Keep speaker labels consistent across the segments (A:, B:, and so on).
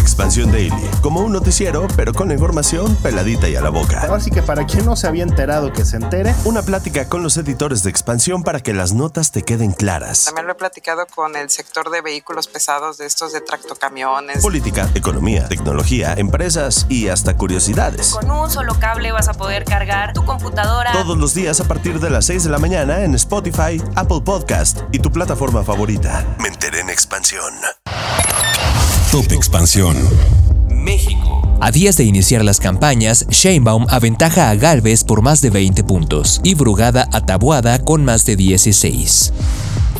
A: Expansión Daily, como un noticiero, pero con la información peladita y a la boca.
B: Así que para quien no se había enterado que se entere,
A: Una plática con los editores de Expansión para que las notas te queden claras.
C: También lo he platicado con el sector de vehículos pesados, de estos de tractocamiones.
A: Política, economía, tecnología, empresas y hasta curiosidades.
D: Con un solo cable vas a poder cargar tu computadora.
A: Todos los días a partir de las 6 de la mañana en Spotify, Apple Podcast y tu plataforma favorita. Me enteré en Expansión.
E: Top Expansión.
F: México. A días de iniciar las campañas, Sheinbaum aventaja a Galvez por más de 20 puntos y Brugada a Tabuada con más de 16.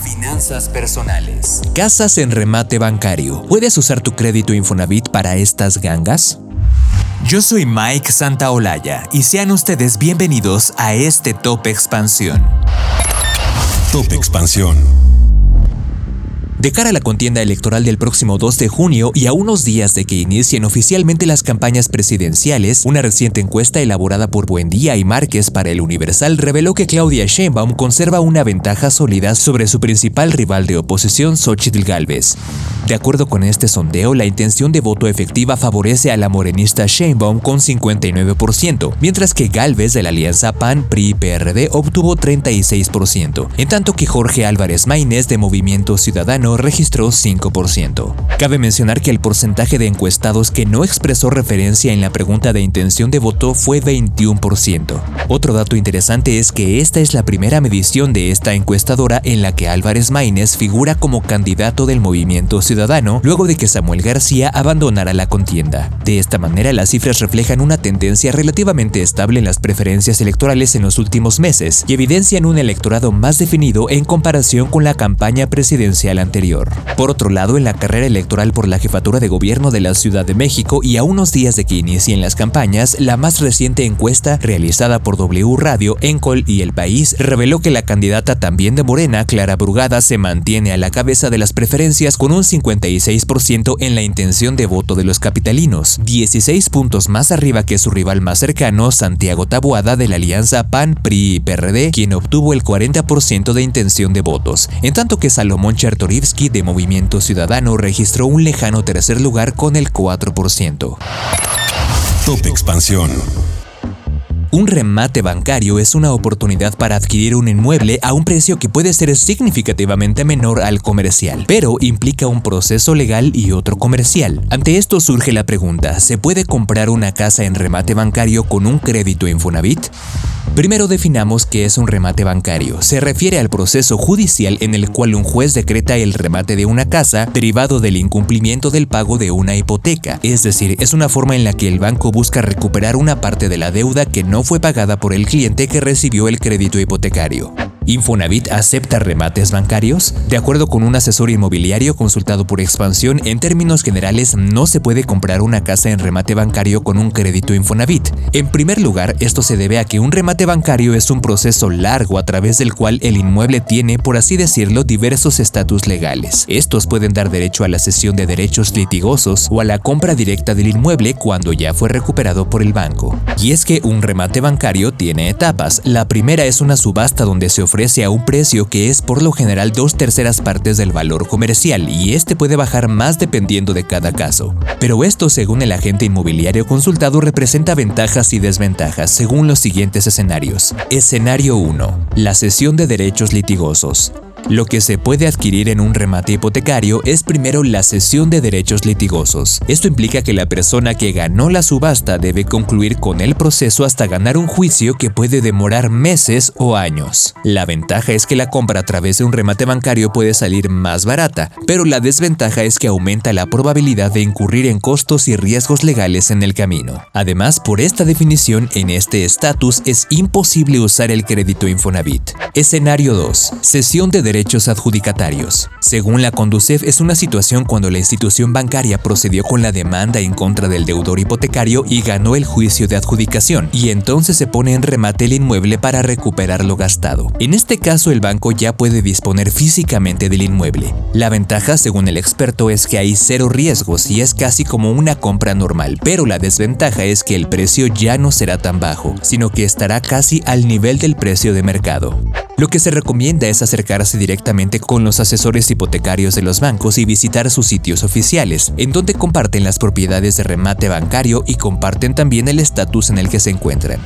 F: Finanzas personales. Casas en remate bancario. ¿Puedes usar tu crédito Infonavit para estas gangas? Yo soy Mike Santaolalla y sean ustedes bienvenidos a este Top Expansión.
E: Top Expansión.
F: De cara a la contienda electoral del próximo 2 de junio y a unos días de que inicien oficialmente las campañas presidenciales, una reciente encuesta elaborada por Buendía y Márquez para el Universal reveló que Claudia Sheinbaum conserva una ventaja sólida sobre su principal rival de oposición, Xochitl Gálvez. De acuerdo con este sondeo, la intención de voto efectiva favorece a la morenista Sheinbaum con 59%, mientras que Gálvez de la alianza PAN-PRI-PRD obtuvo 36%, en tanto que Jorge Álvarez Maínez de Movimiento Ciudadano registró 5%. Cabe mencionar que el porcentaje de encuestados que no expresó referencia en la pregunta de intención de voto fue 21%. Otro dato interesante es que esta es la primera medición de esta encuestadora en la que Álvarez Maínez figura como candidato del Movimiento Ciudadano luego de que Samuel García abandonara la contienda. De esta manera, las cifras reflejan una tendencia relativamente estable en las preferencias electorales en los últimos meses y evidencian un electorado más definido en comparación con la campaña presidencial anterior. Por otro lado, en la carrera electoral por la jefatura de gobierno de la Ciudad de México y a unos días de que inicien las campañas, la más reciente encuesta realizada por W Radio, Encol y El País reveló que la candidata también de Morena, Clara Brugada, se mantiene a la cabeza de las preferencias con un 56% en la intención de voto de los capitalinos, 16 puntos más arriba que su rival más cercano, Santiago Tabuada de la alianza PAN-PRI-PRD, quien obtuvo el 40% de intención de votos, en tanto que Salomón De Movimiento Ciudadano registró un lejano tercer lugar con el 4%.
E: Top Expansión.
F: Un remate bancario es una oportunidad para adquirir un inmueble a un precio que puede ser significativamente menor al comercial, pero implica un proceso legal y otro comercial. Ante esto surge la pregunta, ¿se puede comprar una casa en remate bancario con un crédito Infonavit? Primero definamos qué es un remate bancario. Se refiere al proceso judicial en el cual un juez decreta el remate de una casa derivado del incumplimiento del pago de una hipoteca. Es decir, es una forma en la que el banco busca recuperar una parte de la deuda que no fue pagada por el cliente que recibió el crédito hipotecario. ¿Infonavit acepta remates bancarios? De acuerdo con un asesor inmobiliario consultado por Expansión, en términos generales no se puede comprar una casa en remate bancario con un crédito Infonavit. En primer lugar, esto se debe a que un remate bancario es un proceso largo a través del cual el inmueble tiene, por así decirlo, diversos estatus legales. Estos pueden dar derecho a la cesión de derechos litigosos o a la compra directa del inmueble cuando ya fue recuperado por el banco. Y es que un remate bancario tiene etapas. La primera es una subasta donde se ofrece a un precio que es por lo general dos terceras partes del valor comercial y este puede bajar más dependiendo de cada caso. Pero esto, según el agente inmobiliario consultado, representa ventajas y desventajas según los siguientes escenarios. Escenario 1. La cesión de derechos litigosos. Lo que se puede adquirir en un remate hipotecario es primero la cesión de derechos litigosos. Esto implica que la persona que ganó la subasta debe concluir con el proceso hasta ganar un juicio que puede demorar meses o años. La ventaja es que la compra a través de un remate bancario puede salir más barata, pero la desventaja es que aumenta la probabilidad de incurrir en costos y riesgos legales en el camino. Además, por esta definición, en este estatus es imposible usar el crédito Infonavit. Escenario 2. Cesión de derechos adjudicatarios. Según la Conducef, es una situación cuando la institución bancaria procedió con la demanda en contra del deudor hipotecario y ganó el juicio de adjudicación, y entonces se pone en remate el inmueble para recuperar lo gastado. En este caso, el banco ya puede disponer físicamente del inmueble. La ventaja, según el experto, es que hay cero riesgos y es casi como una compra normal, pero la desventaja es que el precio ya no será tan bajo, sino que estará casi al nivel del precio de mercado. Lo que se recomienda es acercarse directamente con los asesores hipotecarios de los bancos y visitar sus sitios oficiales, en donde comparten las propiedades de remate bancario y comparten también el estatus en el que se encuentran.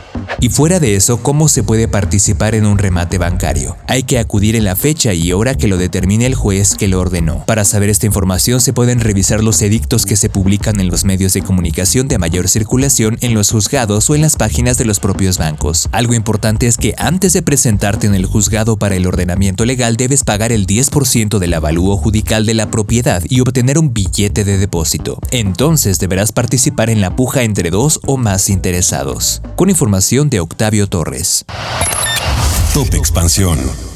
F: Y fuera de eso, ¿cómo se puede participar en un remate bancario? Hay que acudir en la fecha y hora que lo determine el juez que lo ordenó. Para saber esta información se pueden revisar los edictos que se publican en los medios de comunicación de mayor circulación en los juzgados o en las páginas de los propios bancos. Algo importante es que antes de presentarte en el juzgado para el ordenamiento legal debes pagar el 10% del avalúo judicial de la propiedad y obtener un billete de depósito. Entonces deberás participar en la puja entre dos o más interesados. Con información de Octavio Torres.
E: Top Expansión.